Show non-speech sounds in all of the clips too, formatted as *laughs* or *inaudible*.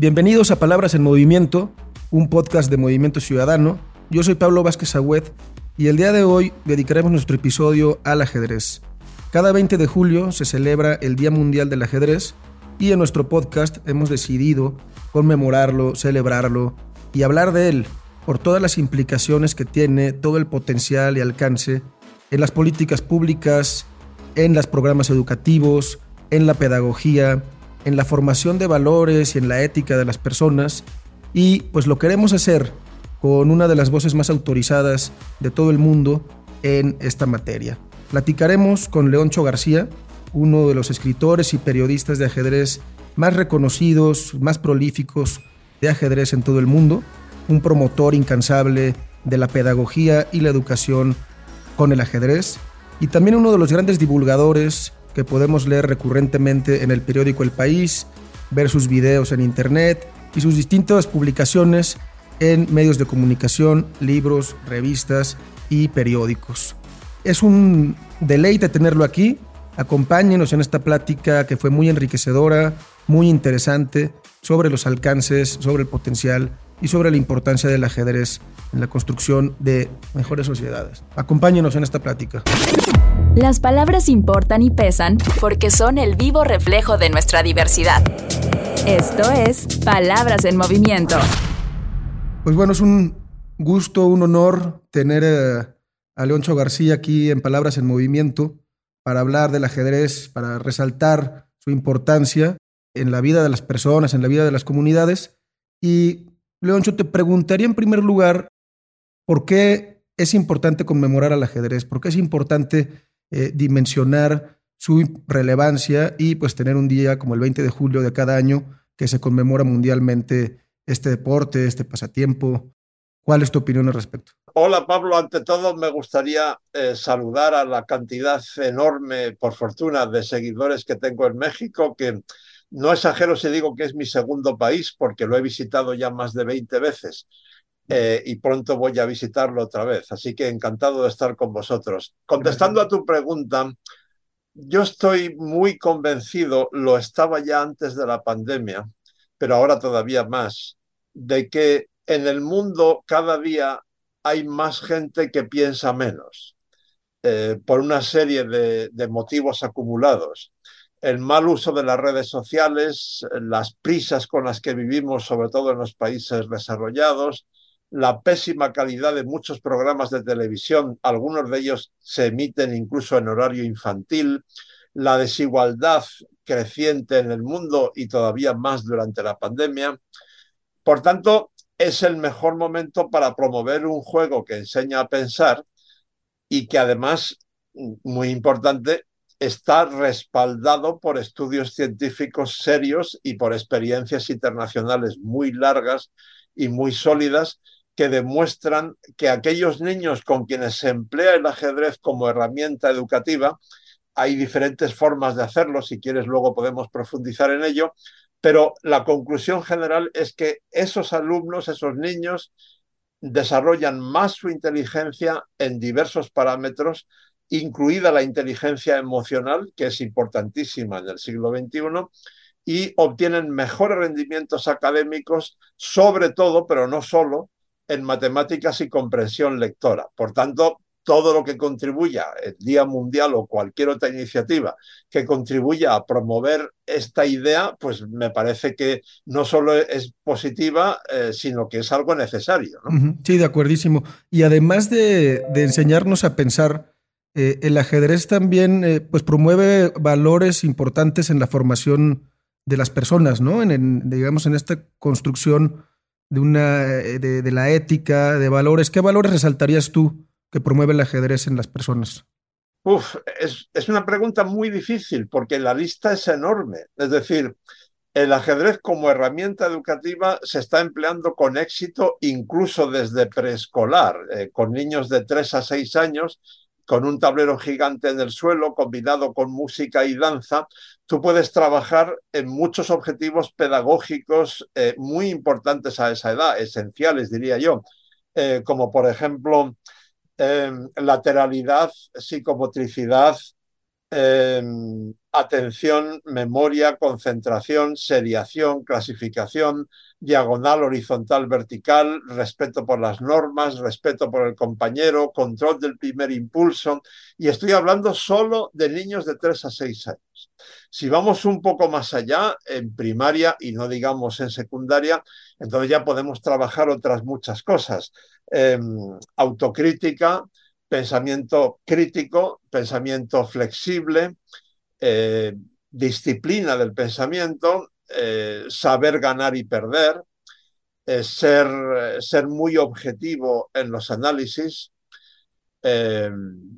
Bienvenidos a Palabras en Movimiento, un podcast de Movimiento Ciudadano. Yo soy Pablo Vázquez Agüed y el día de hoy dedicaremos nuestro episodio al ajedrez. Cada 20 de julio se celebra el Día Mundial del Ajedrez y en nuestro podcast hemos decidido conmemorarlo, celebrarlo y hablar de él por todas las implicaciones que tiene, todo el potencial y alcance en las políticas públicas, en los programas educativos, en la pedagogía, en la formación de valores y en la ética de las personas. Y pues lo queremos hacer con una de las voces más autorizadas de todo el mundo en esta materia. Platicaremos con Leoncho García, uno de los escritores y periodistas de ajedrez más reconocidos, más prolíficos de ajedrez en todo el mundo, un promotor incansable de la pedagogía y la educación con el ajedrez, y también uno de los grandes divulgadores que podemos leer recurrentemente en el periódico El País, ver sus videos en internet y sus distintas publicaciones en medios de comunicación, libros, revistas y periódicos. Es un deleite tenerlo aquí. Acompáñenos en esta plática que fue muy enriquecedora, muy interesante sobre los alcances, sobre el potencial y sobre la importancia del ajedrez en la construcción de mejores sociedades. Acompáñenos en esta plática. Las palabras importan y pesan porque son el vivo reflejo de nuestra diversidad. Esto es Palabras en Movimiento. Pues bueno, es un gusto, un honor tener eh, a Leoncho García aquí en Palabras en Movimiento para hablar del ajedrez, para resaltar su importancia en la vida de las personas, en la vida de las comunidades. Y Leoncho, te preguntaría en primer lugar, ¿por qué es importante conmemorar al ajedrez? ¿Por qué es importante eh, dimensionar su relevancia y pues tener un día como el 20 de julio de cada año que se conmemora mundialmente este deporte, este pasatiempo? ¿Cuál es tu opinión al respecto? Hola Pablo, ante todo me gustaría eh, saludar a la cantidad enorme, por fortuna, de seguidores que tengo en México, que no exagero si digo que es mi segundo país, porque lo he visitado ya más de 20 veces. Eh, y pronto voy a visitarlo otra vez. Así que encantado de estar con vosotros. Contestando a tu pregunta, yo estoy muy convencido, lo estaba ya antes de la pandemia, pero ahora todavía más, de que en el mundo cada día hay más gente que piensa menos, eh, por una serie de motivos acumulados el mal uso de las redes sociales, las prisas con las que vivimos, sobre todo en los países desarrollados, la pésima calidad de muchos programas de televisión, algunos de ellos se emiten incluso en horario infantil, la desigualdad creciente en el mundo y todavía más durante la pandemia. Por tanto, es el mejor momento para promover un juego que enseña a pensar y que además, muy importante, está respaldado por estudios científicos serios y por experiencias internacionales muy largas y muy sólidas que demuestran que aquellos niños con quienes se emplea el ajedrez como herramienta educativa, hay diferentes formas de hacerlo, si quieres luego podemos profundizar en ello, pero la conclusión general es que esos alumnos, esos niños, desarrollan más su inteligencia en diversos parámetros incluida la inteligencia emocional, que es importantísima en el siglo XXI, y obtienen mejores rendimientos académicos, sobre todo, pero no solo, en matemáticas y comprensión lectora. Por tanto, todo lo que contribuya, el Día Mundial o cualquier otra iniciativa que contribuya a promover esta idea, pues me parece que no solo es positiva, eh, sino que es algo necesario. Sí, de acuerdísimo. Y además de, enseñarnos a pensar eh, el ajedrez también eh, pues promueve valores importantes en la formación de las personas, ¿no? En, digamos, en esta construcción de, una, eh, de, la ética, de valores. ¿Qué valores resaltarías tú que promueve el ajedrez en las personas? Uf, es, es una pregunta muy difícil porque la lista es enorme. Es decir, el ajedrez como herramienta educativa se está empleando con éxito incluso desde preescolar, con niños de 3 a 6 años con un tablero gigante en el suelo combinado con música y danza, tú puedes trabajar en muchos objetivos pedagógicos eh, muy importantes a esa edad, esenciales, diría yo, eh, como por ejemplo em, lateralidad, psicomotricidad, Em, atención, memoria, concentración, seriación, clasificación, diagonal, horizontal, vertical, respeto por las normas, respeto por el compañero, control del primer impulso. Y estoy hablando solo de niños de 3 a 6 años. Si vamos un poco más allá, en primaria y no digamos en secundaria, entonces ya podemos trabajar otras muchas cosas. Em, autocrítica, pensamiento crítico, pensamiento flexible, eh, disciplina del pensamiento, eh, saber ganar y perder, eh, ser, ser, muy objetivo en los análisis.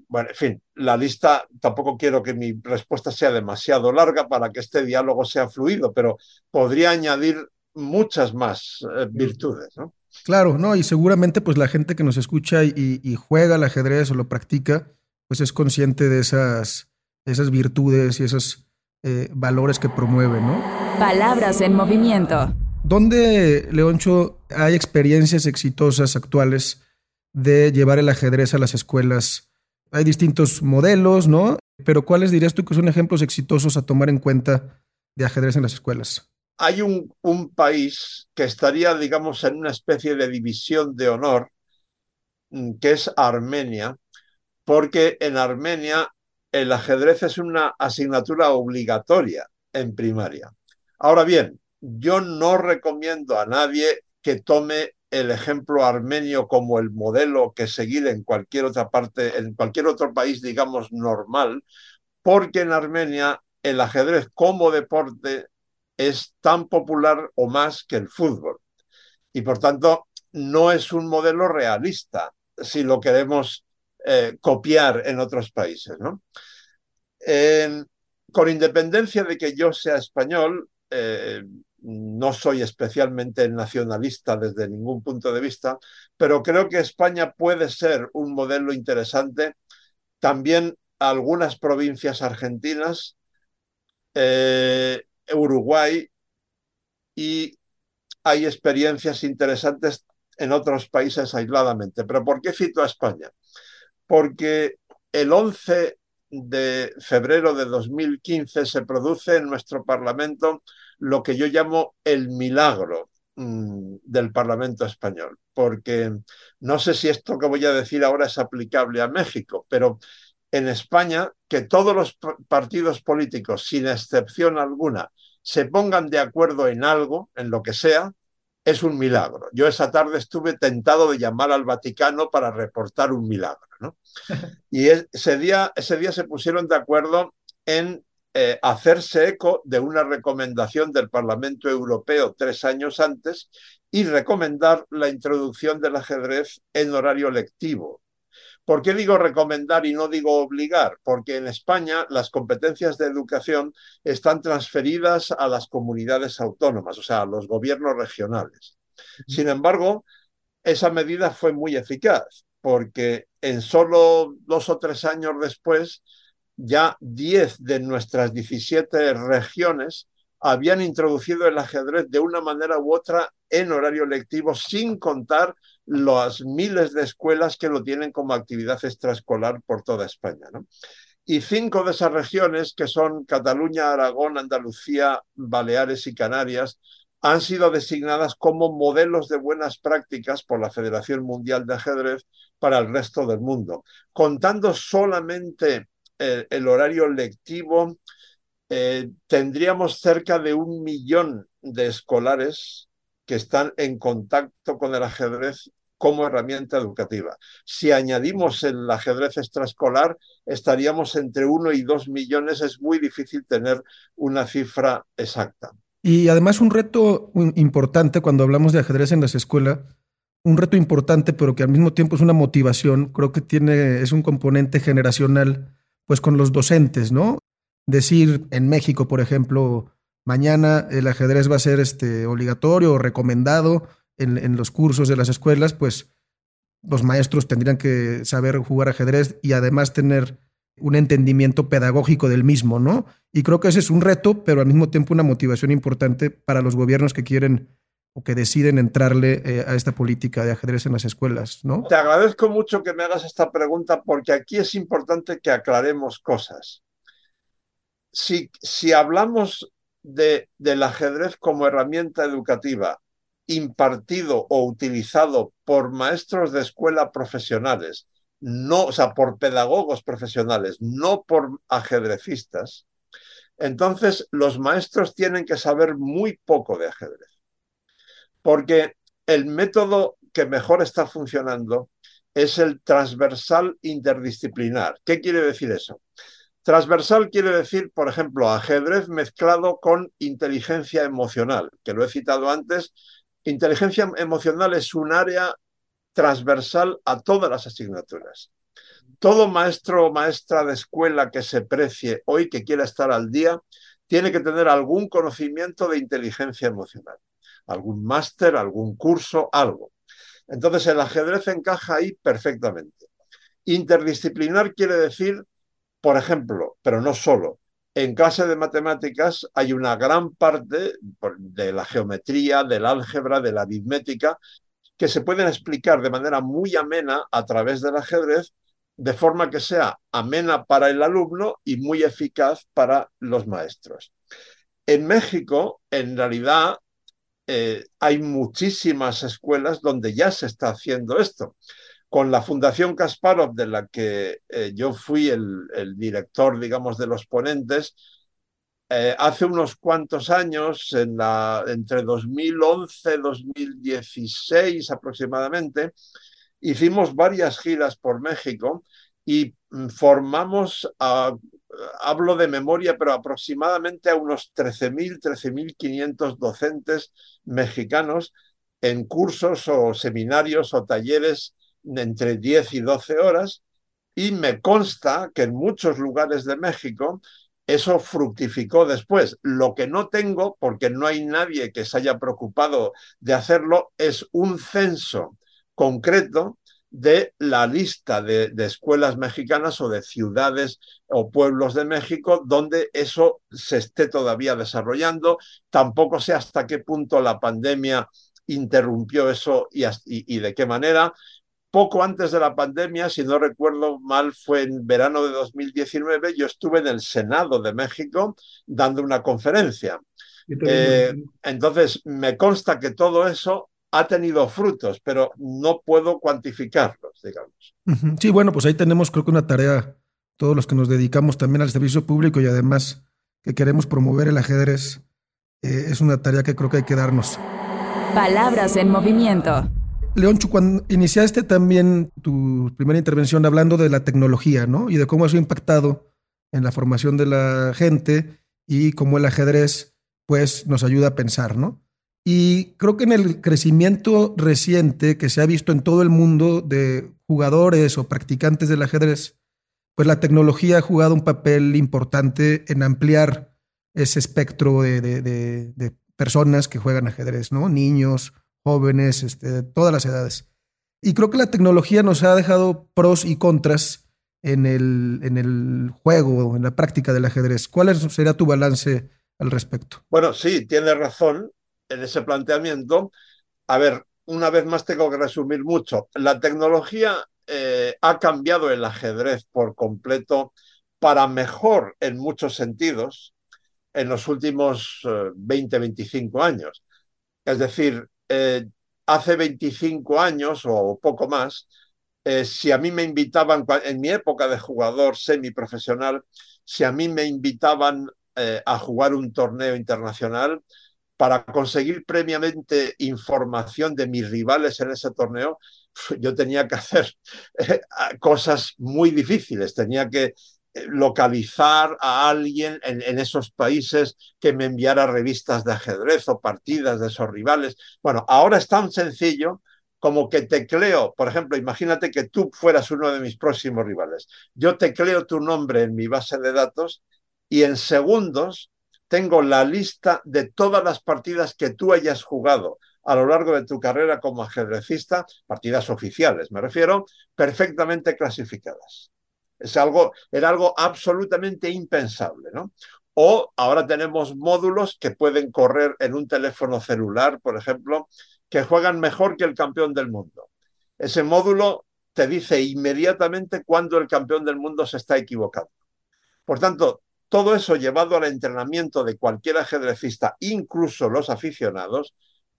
bueno, en fin, la lista, tampoco quiero que mi respuesta sea demasiado larga para que este diálogo sea fluido, pero podría añadir muchas más virtudes. ¿no? Claro, ¿no? Y seguramente pues la gente que nos escucha y, juega al ajedrez o lo practica, pues es consciente de esas, esas virtudes y esos eh, valores que promueve, ¿no? Palabras en movimiento. ¿Dónde, Leoncho, hay experiencias exitosas actuales de llevar el ajedrez a las escuelas? Hay distintos modelos, ¿no? Pero ¿cuáles dirías tú que son ejemplos exitosos a tomar en cuenta de ajedrez en las escuelas? Hay un, país que estaría, digamos, en una especie de división de honor, mm, que es Armenia, porque en Armenia el ajedrez es una asignatura obligatoria en primaria. Ahora bien, yo no recomiendo a nadie que tome el ejemplo armenio como el modelo que seguir en cualquier otra parte, en cualquier otro país, digamos, normal, porque en Armenia el ajedrez como deporte es tan popular o más que el fútbol. Y por tanto, no es un modelo realista si lo queremos eh, copiar en otros países. con independencia de que yo sea español, eh, no soy especialmente nacionalista desde ningún punto de vista, pero creo que España puede ser un modelo interesante. También algunas provincias argentinas eh, Uruguay y hay experiencias interesantes en otros países aisladamente. Pero ¿por qué cito a España? Porque el 11 de febrero de 2015 se produce en nuestro Parlamento lo que yo llamo el milagro mm, del Parlamento español, porque no sé si esto que voy a decir ahora es aplicable a México, pero en España que todos los partidos políticos, sin excepción alguna, se pongan de acuerdo en algo, en lo que sea, es un milagro. Yo esa tarde estuve tentado de llamar al Vaticano para reportar un milagro. ¿no? *laughs* Y ese día, ese día se pusieron de acuerdo en eh, hacerse eco de una recomendación del Parlamento Europeo tres años antes y recomendar la introducción del ajedrez en horario lectivo ¿Por qué digo recomendar y no digo obligar? Porque en España las competencias de educación están transferidas a las comunidades autónomas, o sea, a los gobiernos regionales. Sin embargo, esa medida fue muy eficaz porque en solo dos o tres años después, ya 10 de nuestras 17 regiones habían introducido el ajedrez de una manera u otra en horario lectivo, sin contar las miles de escuelas que lo tienen como actividad extraescolar por toda España. Y cinco de esas regiones, que son Cataluña, Aragón, Andalucía, Baleares y Canarias, han sido designadas como modelos de buenas prácticas por la Federación Mundial de Ajedrez para el resto del mundo. Contando solamente el, el horario lectivo, eh, tendríamos cerca de un millón de escolares que están en contacto con el ajedrez como herramienta educativa. Si añadimos el ajedrez extraescolar, estaríamos entre uno y dos millones. Es muy difícil tener una cifra exacta. Y además un reto importante cuando hablamos de ajedrez en las escuelas, un reto importante, pero que al mismo tiempo es una motivación, creo que tiene, es un componente generacional, pues con los docentes, ¿no? Decir en México, por ejemplo, mañana el ajedrez va a ser este, obligatorio o recomendado en, los cursos de las escuelas, pues los maestros tendrían que saber jugar ajedrez y además tener un entendimiento pedagógico del mismo, ¿no? Y creo que ese es un reto, pero al mismo tiempo una motivación importante para los gobiernos que quieren o que deciden entrarle eh, a esta política de ajedrez en las escuelas, ¿no? Te agradezco mucho que me hagas esta pregunta porque aquí es importante que aclaremos cosas. Si, si hablamos de, del ajedrez como herramienta educativa impartido o utilizado por maestros de escuela profesionales, no, o sea, por pedagogos profesionales, no por ajedrecistas, entonces los maestros tienen que saber muy poco de ajedrez. Porque el método que mejor está funcionando es el transversal interdisciplinar. ¿Qué quiere decir eso? Transversal quiere decir, por ejemplo, ajedrez mezclado con inteligencia emocional, que lo he citado antes. Inteligencia emocional es un área transversal a todas las asignaturas. Todo maestro o maestra de escuela que se precie hoy, que quiera estar al día, tiene que tener algún conocimiento de inteligencia emocional, algún máster, algún curso, algo. Entonces el ajedrez encaja ahí perfectamente. Interdisciplinar quiere decir por ejemplo, pero no solo, en clase de matemáticas hay una gran parte de la geometría, del álgebra, de la aritmética, que se pueden explicar de manera muy amena a través del ajedrez, de forma que sea amena para el alumno y muy eficaz para los maestros. En México, en realidad, eh, hay muchísimas escuelas donde ya se está haciendo esto con la Fundación Kasparov, de la que eh, yo fui el, director, digamos, de los ponentes, eh, hace unos cuantos años, entre 2011 y 2016 aproximadamente, hicimos varias giras por México y mm, formamos, hablo de memoria, pero aproximadamente a unos 13.000, 13.500 docentes mexicanos en cursos o seminarios o talleres entre 10 y 12 horas y me consta que en muchos lugares de México eso fructificó después. Lo que no tengo, porque no hay nadie que se haya preocupado de hacerlo, es un censo concreto de la lista de, escuelas mexicanas o de ciudades o pueblos de México donde eso se esté todavía desarrollando. Tampoco sé hasta qué punto la pandemia interrumpió eso y de qué manera poco antes de la pandemia, si no recuerdo mal, fue en verano de 2019, yo estuve en el Senado de México dando una conferencia. Eh, entonces, me consta que todo eso ha tenido frutos, pero no puedo cuantificarlos, digamos. Sí, bueno, pues ahí tenemos creo que una tarea, todos los que nos dedicamos también al servicio público y además que queremos promover el ajedrez, eh, es una tarea que creo que hay que darnos. Palabras en movimiento. Leonchu, cuando iniciaste también tu primera intervención hablando de la tecnología, ¿no? Y de cómo eso ha impactado en la formación de la gente y cómo el ajedrez, pues, nos ayuda a pensar, ¿no? Y creo que en el crecimiento reciente que se ha visto en todo el mundo de jugadores o practicantes del ajedrez, pues la tecnología ha jugado un papel importante en ampliar ese espectro de, de personas que juegan ajedrez, ¿no? Niños, jóvenes, este, todas las edades. Y creo que la tecnología nos ha dejado pros y contras en el, en el juego, en la práctica del ajedrez. ¿Cuál sería tu balance al respecto? Bueno, sí, tienes razón en ese planteamiento. A ver, una vez más tengo que resumir mucho. La tecnología eh, ha cambiado el ajedrez por completo para mejor en muchos sentidos en los últimos 20, eh, 25 años. Es decir, eh, hace 25 años o poco más, eh, si a mí me invitaban, en mi época de jugador semiprofesional, si a mí me invitaban eh, a jugar un torneo internacional, para conseguir previamente información de mis rivales en ese torneo, *laughs* yo tenía que hacer cosas muy difíciles, tenía que localizar a alguien en, esos países que me enviara revistas de ajedrez o partidas de esos rivales. Bueno, ahora es tan sencillo como que tecleo, por ejemplo, imagínate que tú fueras uno de mis próximos rivales. Yo tecleo tu nombre en mi base de datos y en segundos tengo la lista de todas las partidas que tú hayas jugado a lo largo de tu carrera como ajedrecista, partidas oficiales me refiero, perfectamente clasificadas. Es algo, era algo absolutamente impensable, ¿no? O ahora tenemos módulos que pueden correr en un teléfono celular, por ejemplo, que juegan mejor que el campeón del mundo. Ese módulo te dice inmediatamente cuando el campeón del mundo se está equivocando. Por tanto, Todo eso llevado al entrenamiento de cualquier ajedrecista, incluso los aficionados,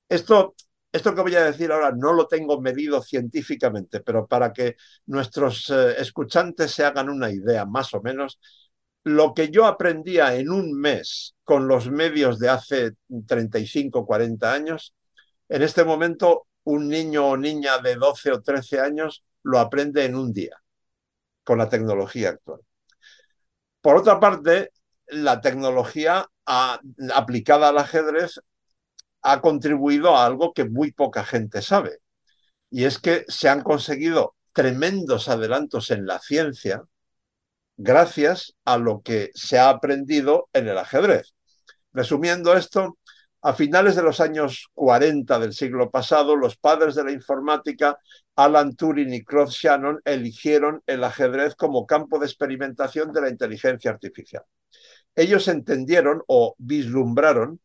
esto, esto que voy a decir ahora no lo tengo medido científicamente, pero para que nuestros eh, escuchantes se hagan una idea más o menos, lo que yo aprendía en un mes con los medios de hace 35, 40 años, en este momento un niño o niña de 12 o 13 años lo aprende en un día con la tecnología actual. Por otra parte, la tecnología aplicada al ajedrez ha contribuido a algo que muy poca gente sabe, y es que se han conseguido tremendos adelantos en la ciencia gracias a lo que se ha aprendido en el ajedrez. Resumiendo esto, a finales de los años 40 del siglo pasado, los padres de la informática, Alan Turing y Claude Shannon, eligieron el ajedrez como campo de experimentación de la inteligencia artificial. Ellos entendieron o vislumbraron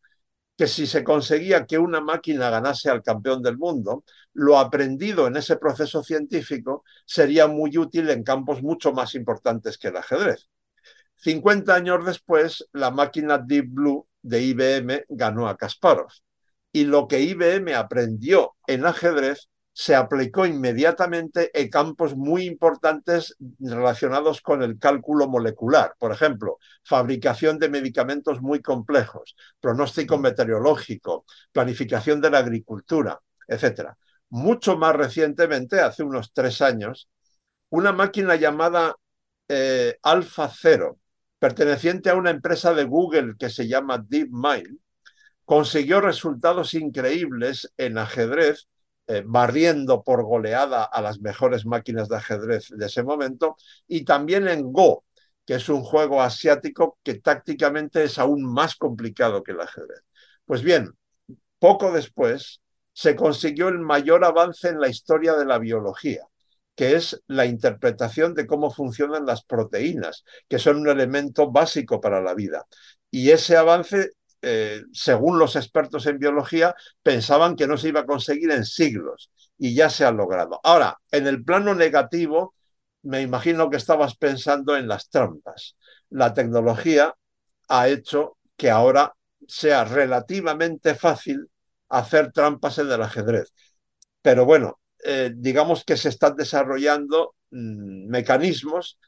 que si se conseguía que una máquina ganase al campeón del mundo, lo aprendido en ese proceso científico sería muy útil en campos mucho más importantes que el ajedrez. 50 años después, la máquina Deep Blue de IBM ganó a Kasparov. Y lo que IBM aprendió en ajedrez se aplicó inmediatamente en campos muy importantes relacionados con el cálculo molecular. Por ejemplo, fabricación de medicamentos muy complejos, pronóstico meteorológico, planificación de la agricultura, etc. Mucho más recientemente, hace unos tres años, una máquina llamada eh, Alpha Zero, perteneciente a una empresa de Google que se llama DeepMind, consiguió resultados increíbles en ajedrez, eh, barriendo por goleada a las mejores máquinas de ajedrez de ese momento, y también en Go, que es un juego asiático que tácticamente es aún más complicado que el ajedrez. Pues bien, poco después se consiguió el mayor avance en la historia de la biología que es la interpretación de cómo funcionan las proteínas, que son un elemento básico para la vida. Y ese avance, eh, según los expertos en biología, pensaban que no se iba a conseguir en siglos y ya se ha logrado. Ahora, en el plano negativo, me imagino que estabas pensando en las trampas. La tecnología ha hecho que ahora sea relativamente fácil hacer trampas en el ajedrez. Pero bueno, eh, digamos que se están desarrollando mm, mecanismos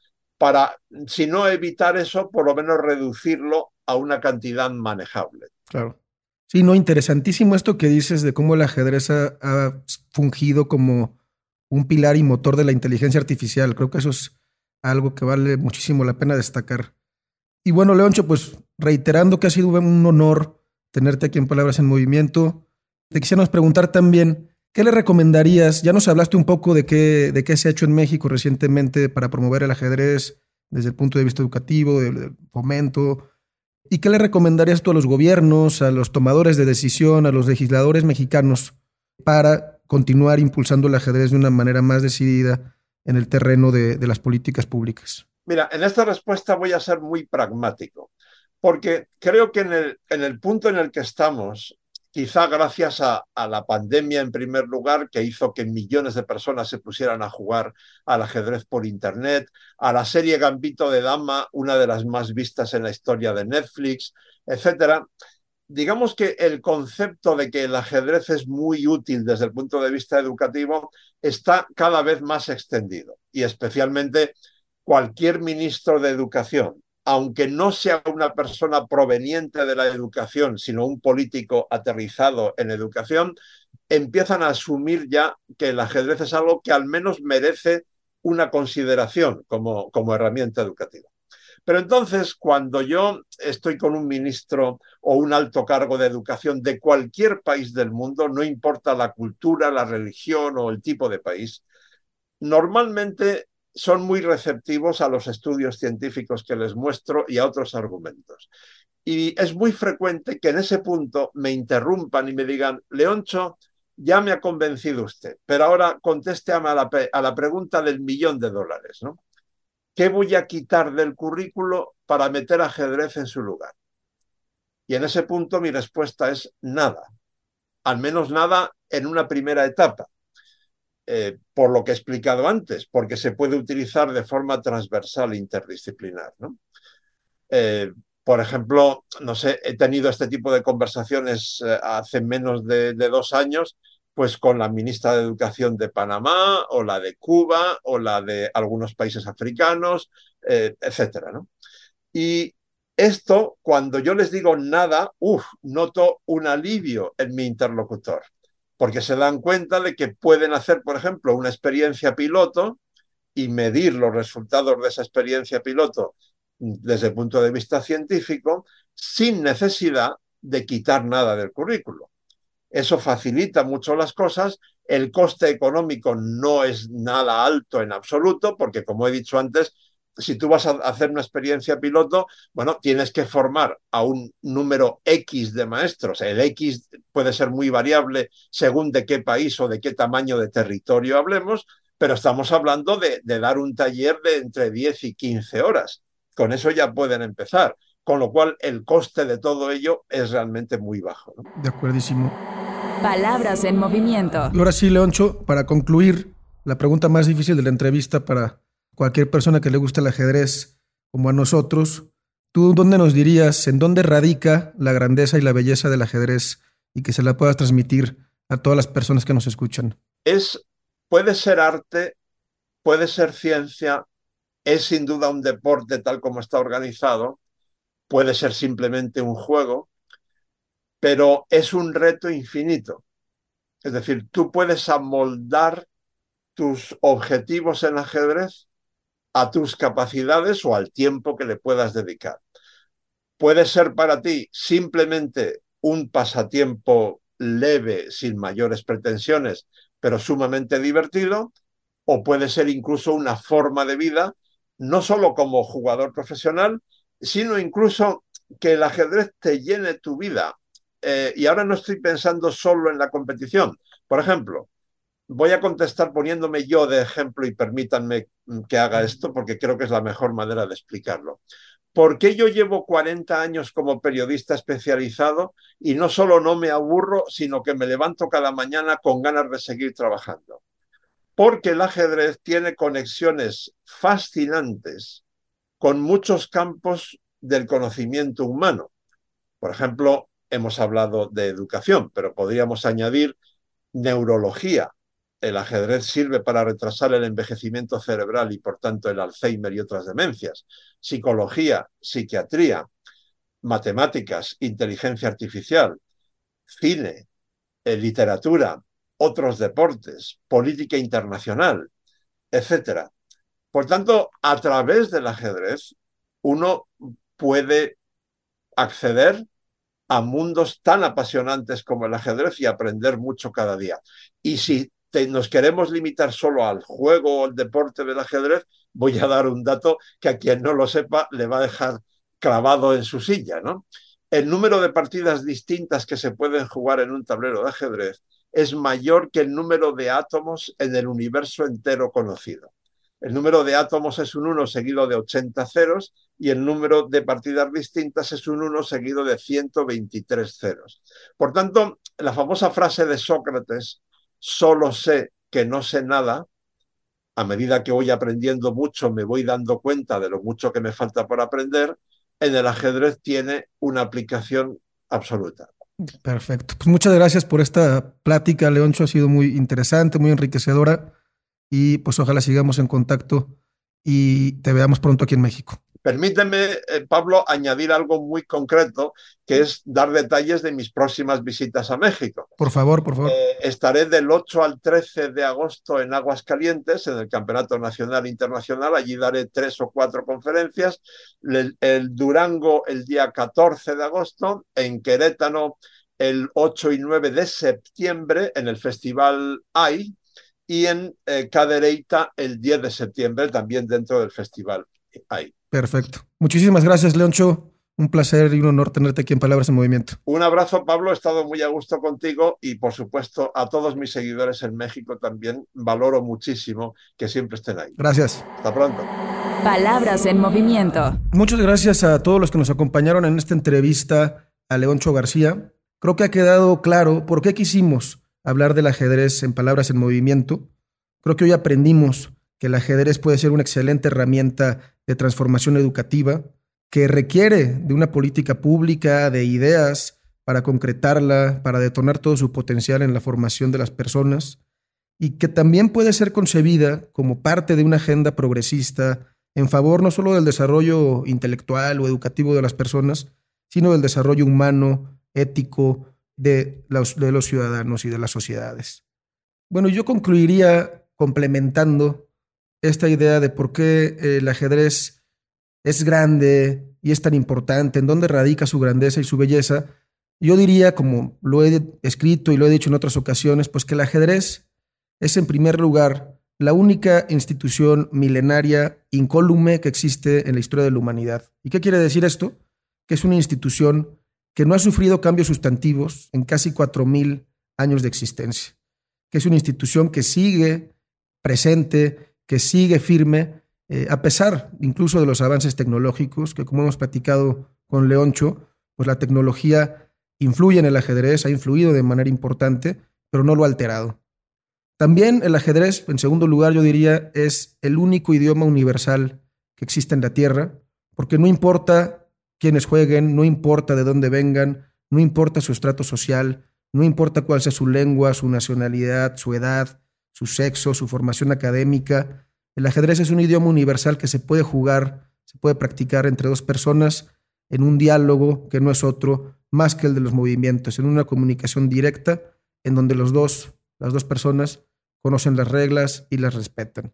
para, si no evitar eso, por lo menos reducirlo a una cantidad manejable. Claro. Sí, no, interesantísimo esto que dices de cómo el ajedrez ha, fungido como un pilar y motor de la inteligencia artificial. Creo que eso es algo que vale muchísimo la pena destacar. Y bueno, Leoncho, pues reiterando que ha sido un honor tenerte aquí en Palabras en Movimiento, te quisiéramos preguntar también, ¿Qué le recomendarías? Ya nos hablaste un poco de qué, se ha hecho en México recientemente para promover el ajedrez desde el punto de vista educativo, del fomento. ¿Y qué le recomendarías tú a los gobiernos, a los tomadores de decisión, a los legisladores mexicanos para continuar impulsando el ajedrez de una manera más decidida en el terreno de, las políticas públicas? Mira, en esta respuesta voy a ser muy pragmático, porque creo que en el punto en el que estamos, quizá gracias a, la pandemia en primer lugar, que hizo que millones de personas se pusieran a jugar al ajedrez por Internet, a la serie Gambito de Dama, una de las más vistas en la historia de Netflix, etcétera. Digamos que el concepto de que el ajedrez es muy útil desde el punto de vista educativo está cada vez más extendido y especialmente cualquier ministro de educación aunque no sea una persona proveniente de la educación, sino un político aterrizado en educación, empiezan a asumir ya que el ajedrez es algo que al menos merece una consideración como, como herramienta educativa. Pero entonces, cuando yo estoy con un ministro o un alto cargo de educación de cualquier país del mundo, no importa la cultura, la religión o el tipo de país, normalmente son muy receptivos a los estudios científicos que les muestro y a otros argumentos. Y es muy frecuente que en ese punto me interrumpan y me digan, Leoncho, ya me ha convencido usted, pero ahora conteste a la, a la pregunta del millón de dólares. ¿Qué voy a quitar del currículo para meter ajedrez en su lugar? Y en ese punto mi respuesta es nada, al menos nada en una primera etapa. Eh, por lo que he explicado antes, porque se puede utilizar de forma transversal e interdisciplinar. Eh, por ejemplo, no sé, he tenido este tipo de conversaciones eh, hace menos de, dos años, pues con la ministra de Educación de Panamá o la de Cuba o la de algunos países africanos, eh, etcétera, ¿no? Y esto, cuando yo les digo nada, uff, noto un alivio en mi interlocutor, porque se dan cuenta de que pueden hacer, por ejemplo, una experiencia piloto y medir los resultados de esa experiencia piloto desde el punto de vista científico sin necesidad de quitar nada del currículo. Eso facilita mucho las cosas. El coste económico no es nada alto en absoluto, porque como he dicho antes, si tú vas a hacer una experiencia piloto, bueno, tienes que formar a un número X de maestros. El X puede ser muy variable según de qué país o de qué tamaño de territorio hablemos, pero estamos hablando de, de dar un taller de entre 10 y 15 horas. Con eso ya pueden empezar, con lo cual el coste de todo ello es realmente muy bajo. De acuerdísimo. Palabras en movimiento. Y ahora sí, Leoncho, para concluir, la pregunta más difícil de la entrevista para cualquier persona que le guste el ajedrez, como a nosotros, ¿tú dónde nos dirías, en dónde radica la grandeza y la belleza del ajedrez y que se la puedas transmitir a todas las personas que nos escuchan? Es, puede ser arte, puede ser ciencia, es sin duda un deporte tal como está organizado, puede ser simplemente un juego, pero es un reto infinito. Es decir, tú puedes amoldar tus objetivos en ajedrez a tus capacidades o al tiempo que le puedas dedicar. Puede ser para ti simplemente un pasatiempo leve, sin mayores pretensiones, pero sumamente divertido, o puede ser incluso una forma de vida no solo como jugador profesional, sino incluso que el ajedrez te llene tu vida. Eh, y ahora no estoy pensando solo en la competición. Por ejemplo, voy a contestar poniéndome yo de ejemplo y permítanme que haga esto porque creo que es la mejor manera de explicarlo. ¿Por qué yo llevo 40 años como periodista especializado y no solo no me aburro, sino que me levanto cada mañana con ganas de seguir trabajando? porque el ajedrez tiene conexiones fascinantes con muchos campos del conocimiento humano. Por ejemplo, hemos hablado de educación, pero podríamos añadir neurología. El ajedrez sirve para retrasar el envejecimiento cerebral y, por tanto, el Alzheimer y otras demencias. Psicología, psiquiatría, matemáticas, inteligencia artificial, cine, eh, literatura, otros deportes, política internacional, etc. Por tanto, a través del ajedrez, uno puede acceder a mundos tan apasionantes como el ajedrez y aprender mucho cada día. Y si nos queremos limitar solo al juego o al deporte del ajedrez, voy a dar un dato que a quien no lo sepa le va a dejar clavado en su silla, ¿no? El número de partidas distintas que se pueden jugar en un tablero de ajedrez es mayor que el número de átomos en el universo entero conocido. El número de átomos es un 1 seguido de 80 ceros y el número de partidas distintas es un 1 seguido de 123 ceros. Por tanto, la famosa frase de Sócrates, solo sé que no sé nada, a medida que voy aprendiendo mucho me voy dando cuenta de lo mucho que me falta por aprender, en el ajedrez tiene una aplicación absoluta. Perfecto. Pues muchas gracias por esta plática, Leoncho. Ha sido muy interesante, muy enriquecedora. Y pues ojalá sigamos en contacto y te veamos pronto aquí en México. Permíteme, eh, Pablo, añadir algo muy concreto, que es dar detalles de mis próximas visitas a México. Por favor, por favor. Eh, estaré del 8 al 13 de agosto en Aguascalientes, en el Campeonato Nacional Internacional. Allí daré tres o cuatro conferencias. El, el Durango el día 14 de agosto, en Querétaro el 8 y 9 de septiembre, en el Festival AI, y en eh, Cadereyta el 10 de septiembre, también dentro del Festival AI. Perfecto. Muchísimas gracias, Leoncho. Un placer y un honor tenerte aquí en Palabras en Movimiento. Un abrazo, Pablo. He estado muy a gusto contigo y, por supuesto, a todos mis seguidores en México también. Valoro muchísimo que siempre estén ahí. Gracias. Hasta pronto. Palabras en Movimiento. Muchas gracias a todos los que nos acompañaron en esta entrevista a Leoncho García. Creo que ha quedado claro por qué quisimos hablar del ajedrez en Palabras en Movimiento. Creo que hoy aprendimos que el ajedrez puede ser una excelente herramienta de transformación educativa, que requiere de una política pública, de ideas para concretarla, para detonar todo su potencial en la formación de las personas, y que también puede ser concebida como parte de una agenda progresista en favor no solo del desarrollo intelectual o educativo de las personas, sino del desarrollo humano, ético de los, de los ciudadanos y de las sociedades. Bueno, yo concluiría complementando esta idea de por qué el ajedrez es grande y es tan importante, en dónde radica su grandeza y su belleza, yo diría, como lo he escrito y lo he dicho en otras ocasiones, pues que el ajedrez es en primer lugar la única institución milenaria incólume que existe en la historia de la humanidad. ¿Y qué quiere decir esto? Que es una institución que no ha sufrido cambios sustantivos en casi 4.000 años de existencia, que es una institución que sigue presente, que sigue firme eh, a pesar incluso de los avances tecnológicos, que como hemos platicado con Leoncho, pues la tecnología influye en el ajedrez, ha influido de manera importante, pero no lo ha alterado. También el ajedrez, en segundo lugar, yo diría, es el único idioma universal que existe en la Tierra, porque no importa quiénes jueguen, no importa de dónde vengan, no importa su estrato social, no importa cuál sea su lengua, su nacionalidad, su edad, su sexo, su formación académica, el ajedrez es un idioma universal que se puede jugar, se puede practicar entre dos personas en un diálogo que no es otro más que el de los movimientos, en una comunicación directa en donde los dos, las dos personas conocen las reglas y las respetan.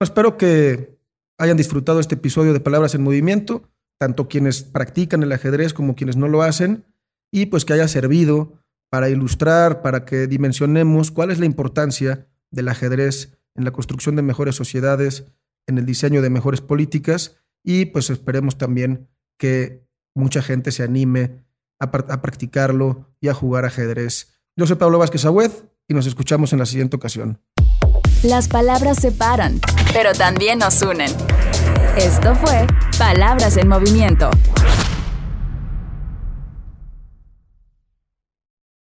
Espero que hayan disfrutado este episodio de Palabras en Movimiento, tanto quienes practican el ajedrez como quienes no lo hacen, y pues que haya servido para ilustrar, para que dimensionemos cuál es la importancia del ajedrez en la construcción de mejores sociedades, en el diseño de mejores políticas y pues esperemos también que mucha gente se anime a, practicarlo y a jugar ajedrez. Yo soy Pablo Vázquez Agüed y nos escuchamos en la siguiente ocasión. Las palabras separan, pero también nos unen. Esto fue Palabras en Movimiento